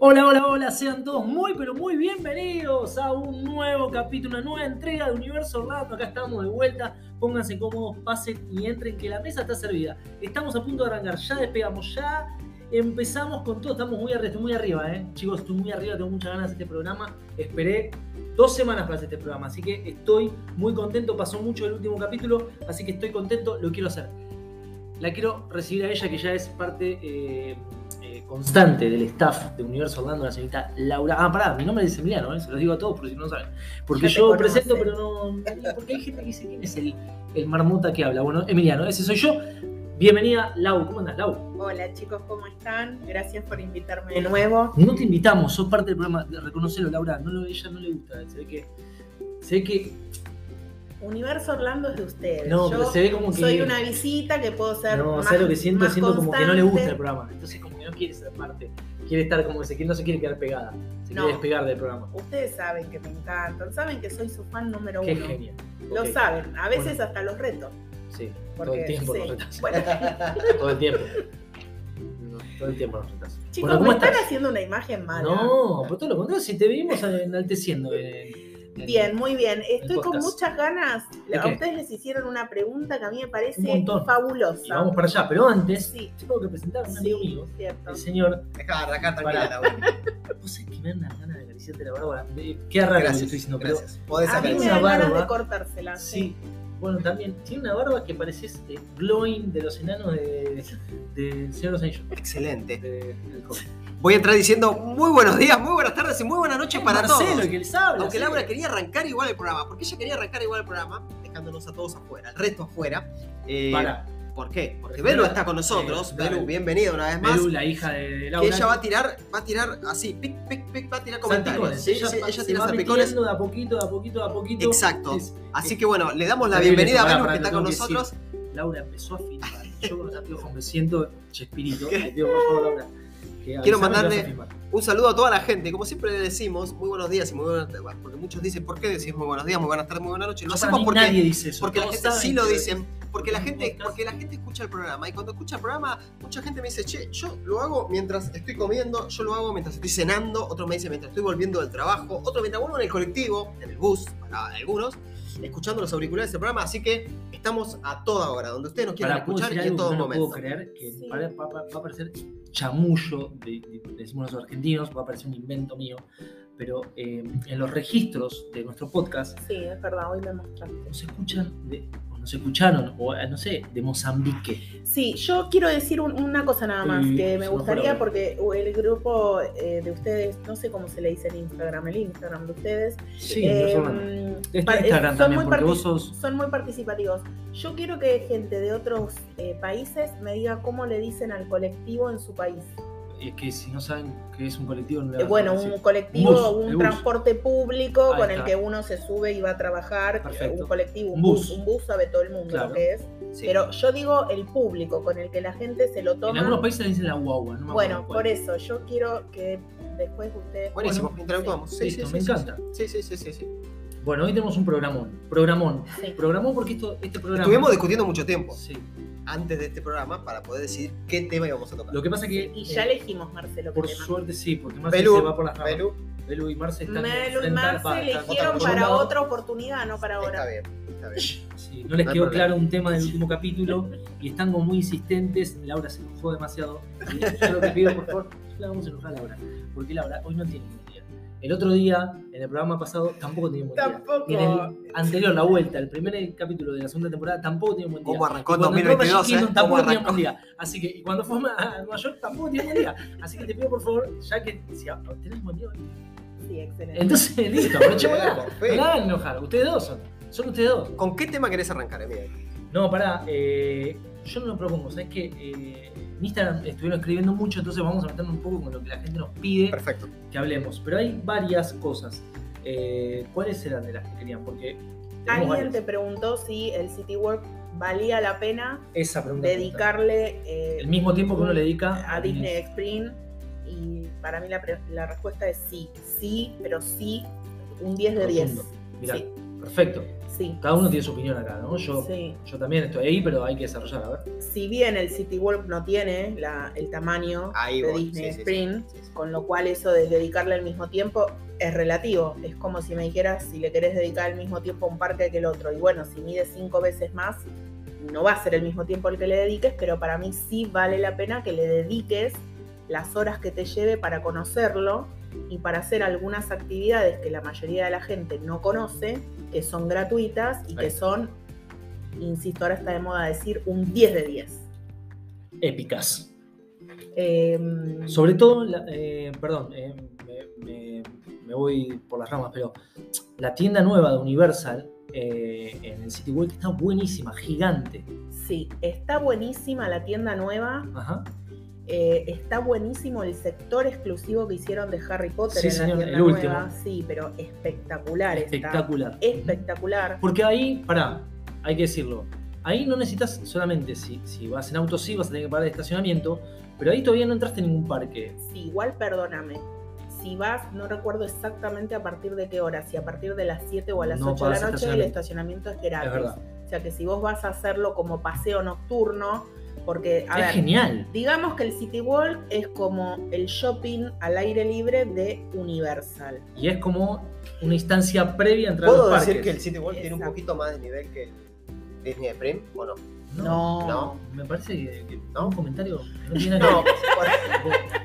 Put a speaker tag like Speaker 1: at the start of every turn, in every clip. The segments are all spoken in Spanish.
Speaker 1: Hola, hola, hola, sean todos muy, pero muy bienvenidos a un nuevo capítulo, una nueva entrega de Universo Orlando. Acá estamos de vuelta, pónganse cómodos, pasen y entren, que la mesa está servida. Estamos a punto de arrancar, ya despegamos, ya empezamos con todo. Estamos muy arriba, estoy muy arriba, ¿eh? Chicos, estoy muy arriba, tengo muchas ganas de este programa. Esperé dos semanas para hacer este programa, así que estoy muy contento. Pasó mucho el último capítulo, así que estoy contento, lo quiero hacer. La quiero recibir a ella, que ya es parte eh, eh, constante del staff de Universo Orlando, la señorita Laura. Ah, pará, mi nombre es Emiliano, ¿eh? se los digo a todos porque si no saben. Porque yo
Speaker 2: conoce.
Speaker 1: presento, pero no. Porque hay gente que dice quién es el, el marmota que habla. Bueno, Emiliano, ese soy yo. Bienvenida, Lau. ¿Cómo andas, Lau?
Speaker 2: Hola chicos, ¿cómo están? Gracias por invitarme de nuevo.
Speaker 1: No te invitamos, sos parte del programa. Reconocelo, Laura. No lo, ella no le gusta. Se ve que. Se ve que.
Speaker 2: Universo Orlando es de ustedes.
Speaker 1: No,
Speaker 2: Yo
Speaker 1: pero se ve como que.
Speaker 2: soy una visita que puedo ser
Speaker 1: No,
Speaker 2: más,
Speaker 1: ¿sabes lo que siento? Siento como que no le gusta el programa. Entonces, como que no quiere ser parte. Quiere estar como que se, no se quiere quedar pegada. Se
Speaker 2: No.
Speaker 1: quiere despegar del programa.
Speaker 2: Ustedes saben que me encantan, saben que soy su fan número
Speaker 1: Qué
Speaker 2: uno.
Speaker 1: genial.
Speaker 2: Lo saben, a veces
Speaker 1: Bueno.
Speaker 2: hasta los reto.
Speaker 1: Sí, todo
Speaker 2: Porque,
Speaker 1: el tiempo
Speaker 2: sí.
Speaker 1: nos retas.
Speaker 2: Bueno,
Speaker 1: Todo el tiempo. No, todo el tiempo nos retas.
Speaker 2: chicos,
Speaker 1: Bueno, ¿cómo
Speaker 2: me están haciendo una imagen mala.
Speaker 1: No, por todo lo contrario, si te venimos enalteciendo. en- en-
Speaker 2: Bien, muy bien. Estoy con muchas ganas.
Speaker 1: ¿De
Speaker 2: A
Speaker 1: qué?
Speaker 2: ustedes les hicieron una pregunta que a mí me parece fabulosa.
Speaker 1: Y vamos para allá, pero antes
Speaker 2: Sí,
Speaker 1: tengo que presentar a un amigo mío,
Speaker 2: sí, cierto.
Speaker 1: el señor.
Speaker 3: Deja de arrancar tranquila, Laura.
Speaker 1: Vos sabés que me dan unas ganas de acariciarte la barba. Eh, Qué raro lo que
Speaker 3: Gracias,
Speaker 1: estoy diciendo, pero
Speaker 3: gracias. Podés
Speaker 2: A mí me dan ganas
Speaker 1: barba.
Speaker 2: de cortársela.
Speaker 1: Sí. Bueno, también tiene una barba que pareces eh, glowing de los enanos de, de Señor de los Anillos.
Speaker 3: Excelente.
Speaker 1: de-.
Speaker 3: Voy a entrar diciendo muy buenos días, muy buenas tardes y muy buenas noches para
Speaker 1: Marcelo,
Speaker 3: todos.
Speaker 1: que les habla.
Speaker 3: Aunque
Speaker 1: sí.
Speaker 3: Laura quería arrancar igual el programa, porque ella quería arrancar igual el programa, dejándonos a todos afuera, el resto afuera. Eh,
Speaker 1: Para.
Speaker 3: ¿Por qué? Porque Belu está con nosotros.
Speaker 1: Eh,
Speaker 3: Belu,
Speaker 1: dale.
Speaker 3: bienvenida una vez más.
Speaker 1: Belu, la hija de Laura.
Speaker 3: que ella va a tirar, va a tirar así, pic, pic, pic, va a tirar comentarios.
Speaker 1: Salpicones.
Speaker 3: Sí,
Speaker 1: ella,
Speaker 3: sí, ella tira salpicones.
Speaker 1: de a poquito, de a poquito, de a poquito.
Speaker 3: Exacto.
Speaker 1: Es-
Speaker 3: Así
Speaker 1: es
Speaker 3: que bueno, le damos la bienvenida a. Belu que está con nosotros.
Speaker 1: decir, Laura empezó a filmar. Yo con los me siento Chespirito. Le pido por favor, Laura.
Speaker 3: Quiero mandarle-. Un saludo a toda la gente. Como siempre le decimos, muy buenos días y muy buenas tardes. Porque muchos dicen, ¿por qué decís muy buenos días, muy buenas tardes, muy buenas noches? Lo hacemos porque,
Speaker 1: nadie dice eso.
Speaker 3: porque la gente sí lo dicen. Porque la gente, porque la gente escucha el programa. Y cuando escucha el programa, mucha gente me dice, che, yo lo hago mientras estoy comiendo, yo lo hago mientras estoy cenando, otro me dice mientras estoy volviendo del trabajo, otro mientras vuelvo en el colectivo, en el bus, para algunos, escuchando los auriculares del programa. Así que estamos a toda hora, donde ustedes nos quieran
Speaker 1: Para, ¿puedo
Speaker 3: escuchar y en todo
Speaker 1: que no
Speaker 3: momento.
Speaker 1: puedo creer? Que
Speaker 2: Sí.
Speaker 1: va, va- va- a parecer chamullo, de, de- decimos los argentinos, va a parecer un invento mío, pero eh, en los registros de nuestro podcast
Speaker 2: Sí, es verdad, hoy me mostraste.
Speaker 1: nos escuchan, de, nos escucharon, o eh, no sé, de Mozambique.
Speaker 2: Sí, yo quiero decir un- una cosa nada más,
Speaker 1: Sí,
Speaker 2: que me gustaría porque el grupo eh, de ustedes, no sé cómo se le dice en Instagram, el Instagram de ustedes,
Speaker 1: Sí,
Speaker 2: eh,
Speaker 1: son-
Speaker 2: mm,
Speaker 1: Es
Speaker 2: pa-
Speaker 1: Instagram
Speaker 2: son
Speaker 1: también,
Speaker 2: muy
Speaker 1: vos sos.
Speaker 2: son muy participativos. Yo quiero que gente de otros eh, países me diga cómo le dicen al colectivo en su país.
Speaker 1: Es que si no saben que es un colectivo, no
Speaker 2: Eh, bueno,
Speaker 1: decir.
Speaker 2: un colectivo,
Speaker 1: Un bus,
Speaker 2: un transporte público
Speaker 1: Ahí
Speaker 2: con el que uno se sube y va a trabajar,
Speaker 1: Perfecto.
Speaker 2: un colectivo, un, bus.
Speaker 1: bus.
Speaker 2: un bus sabe todo el mundo
Speaker 1: Claro.
Speaker 2: lo que es.
Speaker 3: Sí.
Speaker 2: Pero yo digo el público con el que la gente se lo
Speaker 1: En
Speaker 2: toma.
Speaker 1: algunos países le dicen la guagua, no me
Speaker 2: Bueno, por eso yo quiero que después ustedes.
Speaker 3: Buenísimo,
Speaker 1: Bueno,
Speaker 3: interactuamos. Sí,
Speaker 1: listo,
Speaker 3: sí,
Speaker 1: me encanta.
Speaker 3: Sí, sí, sí, sí, sí.
Speaker 1: Bueno, hoy tenemos un programón. Programón.
Speaker 2: Sí.
Speaker 1: Programón porque esto, este programa.
Speaker 3: Estuvimos discutiendo mucho tiempo
Speaker 1: Sí.
Speaker 3: antes de este programa para poder decidir qué tema íbamos a tocar.
Speaker 1: Lo que pasa es que.
Speaker 2: Y ya
Speaker 1: eh,
Speaker 2: elegimos, Marcelo.
Speaker 1: Por
Speaker 2: tema.
Speaker 1: suerte sí, porque Marce
Speaker 3: Belu,
Speaker 1: se va por las ramas.
Speaker 3: Belu,
Speaker 1: Belu y Marce están
Speaker 2: Melu y Marce
Speaker 1: están-
Speaker 2: eligieron para otra oportunidad, no para
Speaker 3: está
Speaker 2: ahora.
Speaker 3: bien, está bien.
Speaker 1: Sí, no les
Speaker 3: No
Speaker 1: quedó
Speaker 3: problema.
Speaker 1: claro un tema del último capítulo y están como muy insistentes. Laura se enojó demasiado. Yo lo que pido, por favor, no la vamos a enojar a Laura. Porque Laura hoy no tiene. El otro día, en el programa pasado, tampoco tenía un buen día.
Speaker 2: Tampoco.
Speaker 1: Y en el anterior, la vuelta, el primer capítulo de la segunda temporada, tampoco tenía un buen día.
Speaker 3: ¿Cómo arrancó en
Speaker 1: cuando entró
Speaker 3: 2022?
Speaker 1: Magic Kingdom,
Speaker 3: eh?
Speaker 1: tampoco
Speaker 3: ¿Cómo
Speaker 1: tenía un
Speaker 3: arrancó?
Speaker 1: buen día. Así que, y cuando fue a Nueva York, tampoco tenía un buen día. Así que te pido, por favor, ya que si ah, tenés un buen día hoy.
Speaker 2: Sí, excelente.
Speaker 1: Entonces, listo, aprovechémosla.
Speaker 3: Por
Speaker 1: No hagan enojar. Ustedes dos son. Son ustedes dos.
Speaker 3: ¿Con qué tema querés arrancar, Emilio?
Speaker 1: No, pará. eh, yo no lo propongo. ¿Sabes que eh, En Instagram estuvieron escribiendo mucho, entonces vamos a meternos un poco con lo que la gente nos pide
Speaker 3: Perfecto.
Speaker 1: que hablemos. Pero hay varias cosas. Eh, ¿Cuáles eran de las que querían? Porque
Speaker 2: Alguien
Speaker 1: varias.
Speaker 2: te preguntó si el City Work valía la pena
Speaker 1: esa pregunta.
Speaker 2: dedicarle eh,
Speaker 1: El mismo tiempo que uno le dedica
Speaker 2: a Disney Spring y para mí la, respuesta es sí, sí, pero sí, un 10 de 10.
Speaker 1: Rotundo. Mirá,
Speaker 2: Sí.
Speaker 1: perfecto.
Speaker 2: Sí.
Speaker 1: Cada uno tiene su opinión acá, ¿no? Yo,
Speaker 2: Sí.
Speaker 1: yo también estoy ahí, pero hay que desarrollar, a ver.
Speaker 2: Si bien el City Walk no tiene la- el tamaño
Speaker 3: Ahí
Speaker 2: de
Speaker 3: voy,
Speaker 2: Disney
Speaker 3: sí,
Speaker 2: Spring,
Speaker 3: sí, sí.
Speaker 2: con lo cual eso de dedicarle al mismo tiempo es relativo. Es como si me dijeras si le querés dedicar al mismo tiempo a un parque que el otro. Y bueno, si mide cinco veces más, no va a ser el mismo tiempo el que le dediques, pero para mí sí vale la pena que le dediques las horas que te lleve para conocerlo y para hacer algunas actividades que la mayoría de la gente no conoce, que son gratuitas y
Speaker 1: Ahí.
Speaker 2: que son, insisto, ahora está de moda decir, un 10 de 10.
Speaker 1: Épicas.
Speaker 2: Em,
Speaker 1: Sobre todo, la- eh, perdón, eh, me, me- me voy por las ramas, pero la tienda nueva de Universal eh, en el City Walk está buenísima, gigante.
Speaker 2: Sí, está buenísima la tienda nueva,
Speaker 1: Ajá.
Speaker 2: Eh, está buenísimo el sector exclusivo que hicieron de Harry Potter
Speaker 1: Sí,
Speaker 2: en
Speaker 1: señor,
Speaker 2: la tienda
Speaker 1: el último.
Speaker 2: nueva. Sí, pero espectacular
Speaker 1: Espectacular.
Speaker 2: está. Espectacular.
Speaker 1: Porque ahí, pará, hay que decirlo. Ahí no necesitas solamente, si, si vas en auto, sí vas a tener que pagar el estacionamiento, pero ahí todavía no entraste en ningún parque.
Speaker 2: Sí, igual perdóname. Si vas, no recuerdo exactamente a partir de qué hora, si a partir de las 7 o a las
Speaker 1: No
Speaker 2: 8 de la noche el
Speaker 1: estacionamiento.
Speaker 2: es gratis.
Speaker 1: Es.
Speaker 2: O sea que si vos vas a hacerlo como paseo nocturno, porque, a
Speaker 1: es
Speaker 2: ver,
Speaker 1: genial.
Speaker 2: Digamos que el City Walk es como el shopping al aire libre de Universal.
Speaker 1: Y es como una instancia previa a entrar a
Speaker 3: ¿Puedo
Speaker 1: los
Speaker 3: decir
Speaker 1: parques.
Speaker 3: que el City World tiene un poquito más de nivel que el Disney Spring o no?
Speaker 2: No.
Speaker 3: No.
Speaker 1: Me parece que, que-
Speaker 3: ¿No?
Speaker 1: un comentario que no tiene nada
Speaker 3: No,
Speaker 1: que
Speaker 3: bueno,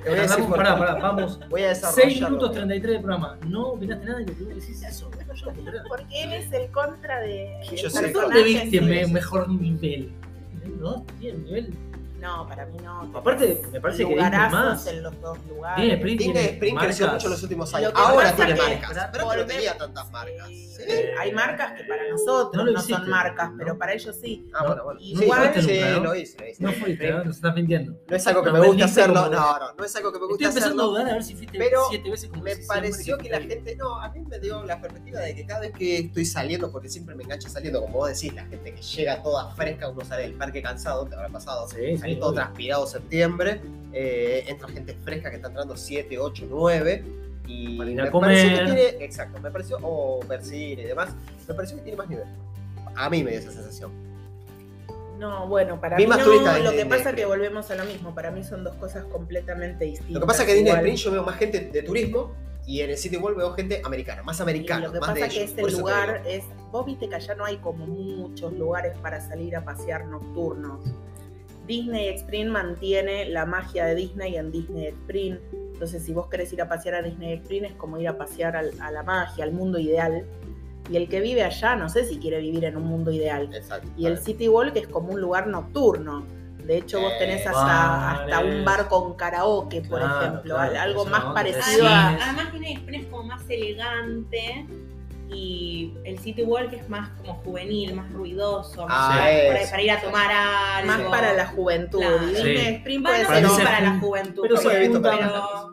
Speaker 3: te voy a decir
Speaker 1: Tardamos-
Speaker 3: por
Speaker 1: pará, pará, vamos.
Speaker 3: Voy a desarrollar.
Speaker 1: 6 minutos 33 de programa. No opinaste nada y lo primero que decís es eso.
Speaker 2: Porque él es el contra de.
Speaker 3: Yo
Speaker 2: del
Speaker 3: sé.
Speaker 1: ¿Dónde
Speaker 2: personaje,
Speaker 1: viste
Speaker 2: sí.
Speaker 1: me- mejor nivel? No, tiene nivel.
Speaker 2: No, para mí no.
Speaker 1: Aparte, me parece que Disney más.
Speaker 2: en los dos
Speaker 1: Disney
Speaker 2: lugares.
Speaker 1: Spring
Speaker 3: Disney
Speaker 1: tiene
Speaker 3: Spring creció mucho en los últimos años. Ahora tiene marcas. Pero no tenía tantas marcas.
Speaker 2: Sí.
Speaker 3: Sí.
Speaker 2: Hay marcas que para nosotros
Speaker 1: No
Speaker 2: son marcas,
Speaker 1: ¿no?
Speaker 2: pero para ellos sí.
Speaker 3: Ah, bueno, bueno.
Speaker 2: Igual-
Speaker 3: sí, sí,
Speaker 1: nunca, ¿no?
Speaker 3: lo hice, lo hice.
Speaker 1: No fuiste, ¿no? nos estás mintiendo.
Speaker 3: No es algo que
Speaker 1: No,
Speaker 3: me guste
Speaker 1: vendiste
Speaker 3: hacerlo. No, no, no es algo que me guste
Speaker 1: Estoy empezando a
Speaker 3: hacerlo.
Speaker 1: dudar a ver si fuiste
Speaker 3: pero
Speaker 1: 7 veces como
Speaker 3: Me pareció que la gente, no, a mí me dio la perspectiva de que cada vez que estoy saliendo, porque siempre me engancho saliendo, como vos decís, la gente que llega toda fresca, uno sale del parque cansado, te habrá pasado,
Speaker 1: Sí, sí,
Speaker 3: todo
Speaker 1: obvio.
Speaker 3: transpirado septiembre, eh, entra gente fresca que está entrando 7, 8, 9. Y
Speaker 1: Para ir a
Speaker 3: me
Speaker 1: comer.
Speaker 3: pareció que tiene, exacto, me pareció, o cine y demás, me pareció que tiene más nivel. A mí me dio esa sensación.
Speaker 2: No, bueno, para
Speaker 3: Vi
Speaker 2: mí no.
Speaker 3: de
Speaker 2: Lo que pasa es que volvemos a lo mismo. Para mí son dos cosas completamente distintas.
Speaker 3: Lo que pasa es que en Disney yo veo más gente de turismo y en el City World veo gente americana, más
Speaker 2: Y
Speaker 3: americana,
Speaker 2: lo que
Speaker 3: más
Speaker 2: pasa
Speaker 3: de
Speaker 2: es que este lugar es. Vos viste que allá no hay como muchos lugares para salir a pasear nocturnos. Disney Spring mantiene la magia de Disney en Disney Spring. Entonces, si vos querés ir a pasear a Disney Spring, es como ir a pasear al- a la magia, al mundo ideal. Y el que vive allá, no sé si quiere vivir en un mundo ideal.
Speaker 3: Exacto.
Speaker 2: Y el City Walk es como un lugar nocturno. De hecho, vos tenés hasta, hasta un bar con karaoke, por
Speaker 1: Claro,
Speaker 2: ejemplo.
Speaker 1: claro,
Speaker 2: algo más parecido
Speaker 1: Sí.
Speaker 2: a.
Speaker 4: Además, además Disney Spring es como más elegante y el City Walk es más como juvenil, más ruidoso,
Speaker 3: Ah,
Speaker 4: más para,
Speaker 3: eso.
Speaker 4: para ir a tomar algo.
Speaker 2: Más para la juventud.
Speaker 4: Claro.
Speaker 2: Y
Speaker 1: Sí.
Speaker 2: Spring puede
Speaker 1: Para
Speaker 2: ser
Speaker 1: se
Speaker 4: para la juventud.
Speaker 1: Pero se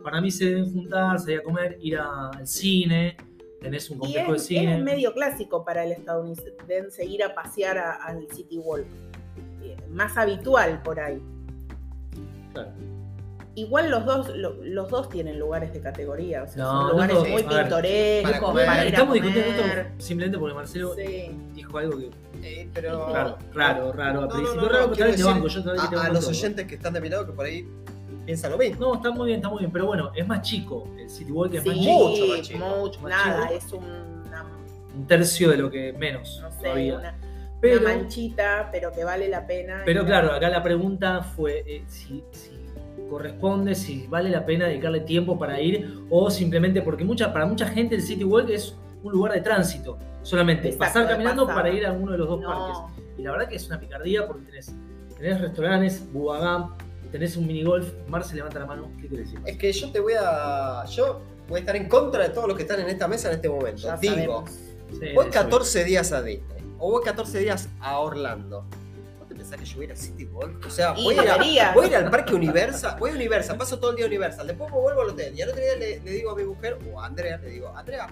Speaker 1: para mí se deben juntar, salir a comer, ir al cine, tenés un
Speaker 2: Y
Speaker 1: complejo de cine.
Speaker 2: es medio clásico para el estadounidense ir a pasear al City Walk. Eh, Más habitual por ahí.
Speaker 1: Claro.
Speaker 2: Igual los dos, lo- los dos tienen lugares de categoría. O sea,
Speaker 1: No,
Speaker 2: son lugares muy pintorescos
Speaker 3: para
Speaker 2: para, ir a
Speaker 1: Estamos
Speaker 2: comer.
Speaker 1: discutiendo esto simplemente porque Marcelo
Speaker 2: Sí.
Speaker 1: dijo algo que
Speaker 3: Eh, pero...
Speaker 1: raro, raro, raro. Al
Speaker 3: No, no,
Speaker 1: principio
Speaker 3: no,
Speaker 1: raro,
Speaker 3: decir
Speaker 1: banco, yo
Speaker 3: a, los
Speaker 1: todo.
Speaker 3: oyentes que están de mi lado que por ahí piensan lo mismo.
Speaker 1: No, está muy bien, está muy bien, pero bueno, es más chico. El City Walk es
Speaker 2: Sí,
Speaker 1: más chico.
Speaker 3: Mucho más chico.
Speaker 2: mucho,
Speaker 1: Más
Speaker 2: nada,
Speaker 1: chico.
Speaker 2: es una,
Speaker 1: Un tercio de lo que menos
Speaker 2: no sé,
Speaker 1: todavía.
Speaker 2: una,
Speaker 1: pero,
Speaker 2: una manchita, pero que vale la pena.
Speaker 1: pero claro, acá la pregunta fue eh, si, si corresponde, si vale la pena dedicarle tiempo para ir o simplemente porque mucha, para mucha gente el City Walk es un lugar de tránsito. Solamente
Speaker 2: Exacto,
Speaker 1: pasar caminando para ir a uno de los dos
Speaker 2: No,
Speaker 1: parques. Y la verdad que es una picardía porque tenés, tenés restaurantes, Bubagam, tenés un minigolf. Marce levanta la mano, ¿qué quiere decir?
Speaker 3: Es que yo te voy a. Yo voy a estar en contra de todos los que están en esta mesa en este momento.
Speaker 2: ya
Speaker 3: Digo,
Speaker 2: sabemos.
Speaker 3: Voy
Speaker 1: eso
Speaker 3: 14 días a Disney. O voy 14 días a Orlando. ¿Vos te pensás que yo voy a ir a City World? O sea, voy a, voy a ir al parque Universal. Voy a Universal, paso todo el día Universal. Después me vuelvo al hotel. Y al otro día le, le digo a mi mujer, o a Andrea, le digo, Andrea,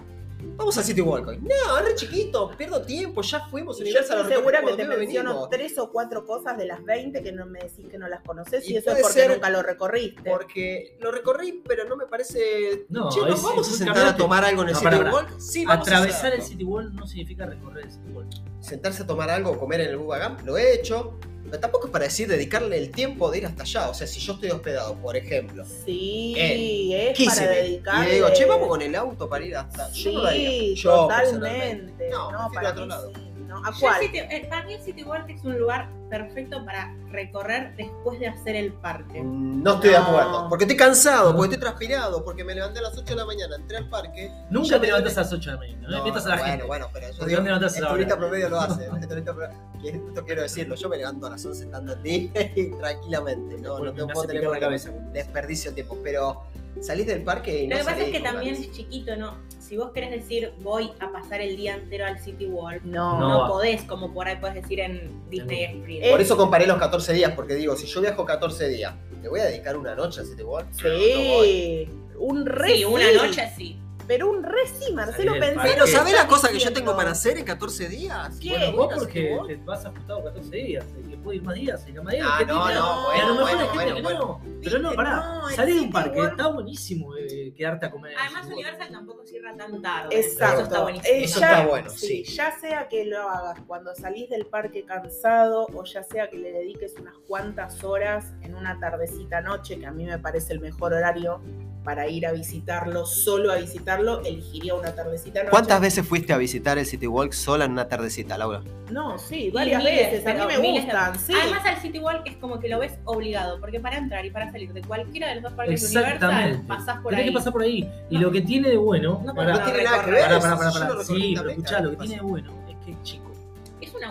Speaker 3: Vamos a City Walk hoy. No, es re chiquito, pierdo tiempo, ya fuimos.
Speaker 2: Yo
Speaker 3: Universal
Speaker 2: estoy
Speaker 3: recorrí
Speaker 2: segura que
Speaker 3: cuando
Speaker 2: te menciono
Speaker 3: venimos.
Speaker 2: tres o cuatro cosas de las 20 que no me decís que no las conoces y,
Speaker 3: Y
Speaker 2: eso es porque nunca lo recorriste.
Speaker 3: Porque lo recorrí, pero no me parece.
Speaker 1: No,
Speaker 3: che, ¿nos
Speaker 1: es-
Speaker 3: vamos
Speaker 1: es
Speaker 3: a sentar a tomar algo en el
Speaker 1: No,
Speaker 3: City. Walk? Sí, vamos a
Speaker 1: Atravesar el. City Wall no significa recorrer el City Wall.
Speaker 3: sentarse a tomar algo o comer en el Bubagam, lo he hecho. Pero tampoco es para decir dedicarle el tiempo de ir hasta allá. O sea, si yo estoy hospedado, por ejemplo,
Speaker 2: Sí, es para
Speaker 3: y
Speaker 2: dedicarle.
Speaker 3: le digo, che, vamos con el auto para ir hasta.
Speaker 2: Sí,
Speaker 3: yo no lo haría. Yo, personalmente.
Speaker 2: totalmente.
Speaker 3: No,
Speaker 2: No, para
Speaker 3: otro lado.
Speaker 2: sí. No, ¿A cuál?
Speaker 4: eh, para mí el City Walk es un lugar perfecto para recorrer después de hacer el parque.
Speaker 3: Mm, No estoy de
Speaker 2: No.
Speaker 3: acuerdo. Porque estoy cansado, porque estoy transpirado, porque me levanté a las 8 de la mañana, entré al parque.
Speaker 1: Nunca te
Speaker 3: me
Speaker 1: levantas a las 8 de la mañana. No,
Speaker 3: No,
Speaker 1: a la
Speaker 3: bueno,
Speaker 1: gente.
Speaker 3: bueno, pero yo
Speaker 1: ¿Por qué
Speaker 3: digo,
Speaker 1: no a
Speaker 3: el
Speaker 1: la
Speaker 3: turista promedio lo hace. el turista promedio- que Esto quiero decirlo, yo me levanto a las 11 estando en tranquilamente. No, no
Speaker 1: hace
Speaker 3: puedo tener
Speaker 1: la cabeza.
Speaker 3: Desperdicio de tiempo. Pero salís del parque y no
Speaker 4: Lo que pasa es que también
Speaker 3: ganas.
Speaker 4: es chiquito, ¿no? Si vos querés decir voy a pasar el día entero al City Walk,
Speaker 2: No.
Speaker 4: no, podés, como por ahí podés decir en Disney Springs.
Speaker 3: Por eso comparé los 14 días, porque digo, si yo viajo 14 días, ¿le voy a dedicar una noche a City Walk? No.
Speaker 2: Sí, un re
Speaker 4: Sí, una
Speaker 2: sí.
Speaker 4: noche sí.
Speaker 2: Pero un re sí, Marcelo, pensé.
Speaker 3: Pero ¿sabés la cosa que yo tengo para hacer en 14 días?
Speaker 2: ¿Qué?
Speaker 3: Bueno,
Speaker 1: Vos porque te vas ajustado 14 días, que puede ir más días, que más días.
Speaker 3: Ah, no,
Speaker 1: tiene-
Speaker 3: no,
Speaker 1: Y a lo mejor
Speaker 3: bueno,
Speaker 1: hay gente
Speaker 3: bueno,
Speaker 1: que
Speaker 3: bueno.
Speaker 1: no. Pero no, pará.
Speaker 2: no,
Speaker 1: salir de un parque, está buenísimo eh, quedarte a comer.
Speaker 4: Además. Universal tampoco cierra tan tarde.
Speaker 2: Exacto.
Speaker 4: Eso está buenísimo.
Speaker 2: Eh,
Speaker 3: Eso
Speaker 2: ya-
Speaker 3: está bueno, sí.
Speaker 2: Ya sea que lo hagas cuando salís del parque cansado o ya sea que le dediques unas cuantas horas en una tardecita noche, que a mí me parece el mejor horario para ir a visitarlo, solo a visitarlo, elegiría una tardecita noche.
Speaker 3: ¿Cuántas veces fuiste a visitar el City Walk sola en una tardecita, Laura?
Speaker 2: No, sí, varias
Speaker 4: miles,
Speaker 2: veces. A mí me
Speaker 4: de-
Speaker 2: gustan, sí.
Speaker 4: Además, al City Walk es como que lo ves obligado, porque para entrar y para salir de cualquiera de los dos parques Universal, pasás por
Speaker 1: Tenés
Speaker 4: ahí.
Speaker 1: que pasar por ahí. Y
Speaker 4: No.
Speaker 1: lo que tiene de bueno.
Speaker 4: No,
Speaker 1: pará,
Speaker 4: no tiene nada que
Speaker 3: ver, yo
Speaker 1: pará.
Speaker 3: lo recorrí
Speaker 1: Sí, pero escuchá, lo que tiene de bueno es que es chico.
Speaker 4: Es una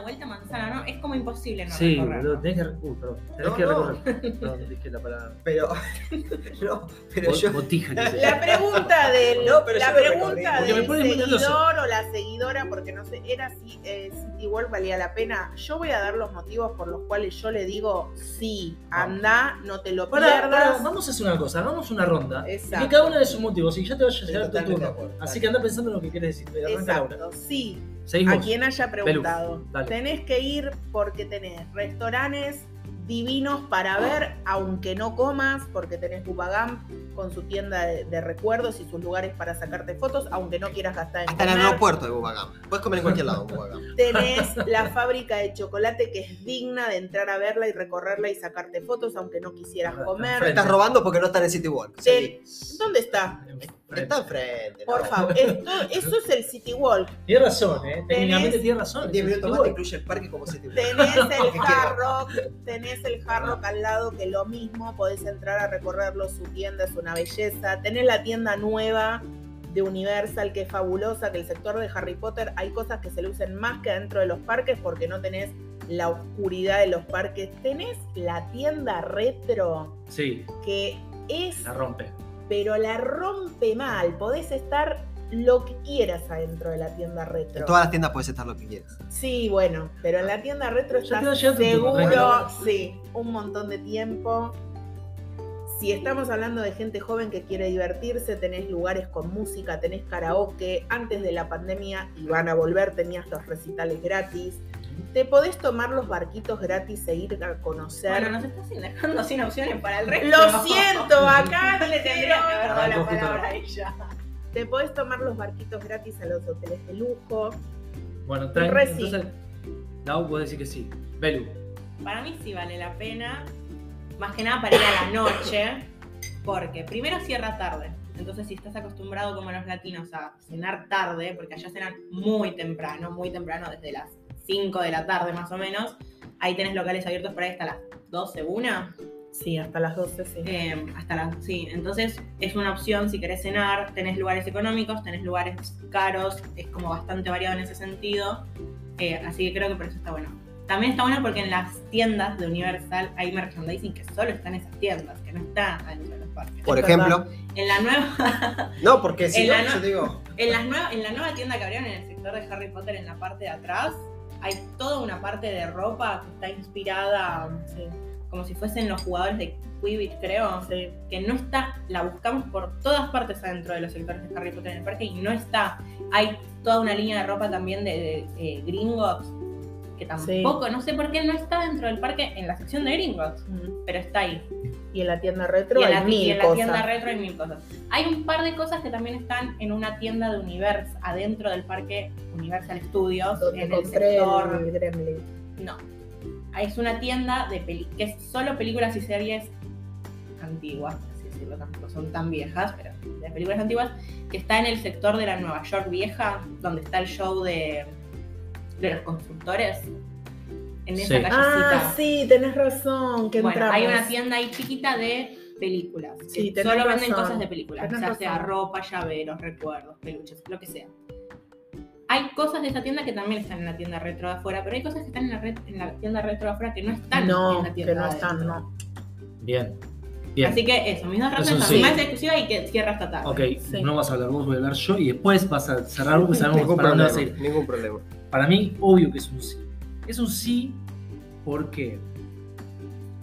Speaker 4: vuelta a manzana, ¿no? Es como imposible no
Speaker 1: Sí,
Speaker 4: recorrer.
Speaker 1: boludo, tenés que, uy, perdón, tenés
Speaker 3: No,
Speaker 1: que
Speaker 3: no.
Speaker 1: recorrer. Perdón, dije la palabra.
Speaker 3: Pero, no, pero
Speaker 1: Bo-
Speaker 3: yo...
Speaker 1: Botija que
Speaker 2: La pregunta del
Speaker 3: No, pero
Speaker 2: la
Speaker 3: lo
Speaker 2: pregunta
Speaker 1: porque me
Speaker 2: del
Speaker 1: pone muy nervioso.
Speaker 2: seguidor o la seguidora, porque no sé, era si eh, City Walk valía la pena. Yo voy a dar los motivos por los cuales yo le digo sí, anda, no te lo
Speaker 1: Pará,
Speaker 2: pierdas.
Speaker 1: pará, vamos a hacer una cosa, hagamos una ronda.
Speaker 2: Exacto.
Speaker 1: Y cada uno de sus motivos, y ya te vaya a
Speaker 3: Estoy
Speaker 1: llegar tu
Speaker 3: totalmente de
Speaker 1: turno.
Speaker 3: acuerdo.
Speaker 1: Así que anda pensando en lo que quieres decir. Arranca Laura.
Speaker 2: Exacto, sí. A quien haya preguntado. tenés que ir porque tenés restaurantes divinos para ver, aunque no comas, porque tenés Bubagam con su tienda de, de recuerdos y sus lugares para sacarte fotos, aunque no quieras gastar en
Speaker 3: Hasta en el
Speaker 2: comer.
Speaker 3: aeropuerto de Bubagam. Puedes comer en cualquier lado en Bubagam.
Speaker 2: Tenés la fábrica de chocolate que es digna de entrar a verla y recorrerla y sacarte fotos, aunque no quisieras comer.
Speaker 3: Estás robando porque no está en el City Walk.
Speaker 2: ¿Dónde está?
Speaker 3: Está enfrente.
Speaker 2: Por favor, esto, eso es el City Walk.
Speaker 1: Tienes razón, ¿eh? Técnicamente tienes razón.
Speaker 3: En 10 minutos más te incluye el parque como City Walk.
Speaker 2: Tenés el Hard Rock, tenés el Hard Rock al lado que lo mismo, podés entrar a recorrerlo, su tienda es una belleza. Tenés la tienda nueva de Universal que es fabulosa, que el sector de Harry Potter hay cosas que se lucen más que dentro de los parques porque no tenés la oscuridad de los parques. Tenés la tienda retro
Speaker 1: Sí,
Speaker 2: que es,
Speaker 1: la rompe.
Speaker 2: pero la rompe mal. Podés estar lo que quieras adentro de la tienda retro.
Speaker 3: En todas las tiendas puedes estar lo que quieras.
Speaker 2: Sí, bueno, pero en la tienda retro estás seguro, sí, un montón de tiempo. Si estamos hablando de gente joven que quiere divertirse, tenés lugares con música, tenés karaoke. Antes de la pandemia y van a volver, tenías los recitales gratis. Te podés tomar los barquitos gratis e ir a conocer.
Speaker 4: Bueno, nos estás dejando sin opciones para el resto.
Speaker 2: Lo siento, acá
Speaker 4: No le tendría que haber dado la palabra
Speaker 1: la-
Speaker 4: a ella.
Speaker 2: te podés tomar los barquitos gratis a los hoteles de lujo.
Speaker 1: Bueno, traen, entonces, Lau, vos decir que sí. Belu.
Speaker 4: Para mí sí vale la pena, más que nada para ir a la noche, porque primero cierra tarde. Entonces, si estás acostumbrado como los latinos a cenar tarde, porque allá cenan muy temprano, muy temprano, desde las 5 de la tarde más o menos, ahí tenés locales abiertos por ahí hasta las 12, una.
Speaker 2: Sí, hasta las 12, sí.
Speaker 4: Eh, hasta las, sí, entonces es una opción si querés cenar, tenés lugares económicos, tenés lugares caros, es como bastante variado en ese sentido, Eh, así que creo que por eso está bueno. También está bueno porque en las tiendas de Universal hay merchandising que solo está en esas tiendas, que no está adentro de los parques.
Speaker 3: Por
Speaker 2: Es
Speaker 3: ejemplo.
Speaker 4: En la nueva,
Speaker 3: No, porque si
Speaker 4: En
Speaker 3: no,
Speaker 4: la no-
Speaker 3: yo digo.
Speaker 4: en, las nueva- en la nueva tienda que abrieron en el sector de Harry Potter en la parte de atrás, hay toda una parte de ropa que está inspirada como si fuesen los jugadores de Quidditch, creo,
Speaker 2: Sí.
Speaker 4: que no está, la buscamos por todas partes adentro de los sectores de Harry Potter en el parque y no está. Hay toda una línea de ropa también de, de, eh, Gringotts, que tampoco, no sé por qué no está dentro del parque en la sección de Gringotts,
Speaker 2: Mm.
Speaker 4: pero está ahí.
Speaker 2: Y en la tienda retro
Speaker 4: Y en
Speaker 2: hay
Speaker 4: la,
Speaker 2: mil
Speaker 4: y en la tienda retro hay mil cosas. Hay un par de cosas que también están en una tienda de Universe, adentro del parque Universal Studios,
Speaker 2: donde
Speaker 4: en el sector...
Speaker 2: el Gremlin.
Speaker 4: No. Es una tienda de peli que es solo películas y series antiguas, así decirlo, tampoco son tan viejas, pero de películas antiguas, que está en el sector de la Nueva York vieja, donde está el show de, de los constructores. En esa
Speaker 1: Sí.
Speaker 4: callecita.
Speaker 2: Ah, sí, tenés razón. Que
Speaker 4: bueno,
Speaker 2: entramos.
Speaker 4: hay una tienda ahí chiquita de películas. que
Speaker 2: Sí, tenés
Speaker 4: solo venden cosas de películas.
Speaker 2: Tenés
Speaker 4: Ya sea
Speaker 2: razón.
Speaker 4: ropa, llaveros, recuerdos, peluches, lo que sea. Hay cosas de esa tienda que también están en la tienda retro de afuera, pero hay cosas que están en la, red- en la tienda retro de afuera que no están
Speaker 2: No,
Speaker 4: en la tienda
Speaker 2: que no
Speaker 4: de
Speaker 2: están, no.
Speaker 1: Bien. Bien.
Speaker 4: Así que eso, mis dos razones son
Speaker 1: sí.
Speaker 4: más exclusiva y que cierra esta tarde.
Speaker 1: Ok,
Speaker 2: Sí.
Speaker 1: no vas a hablar vos, voy a hablar yo y después vas a cerrar porque sabemos
Speaker 3: Ningún
Speaker 1: para dónde vas a ir.
Speaker 3: ningún problema.
Speaker 1: Para mí, obvio que es un sí. Es un sí porque,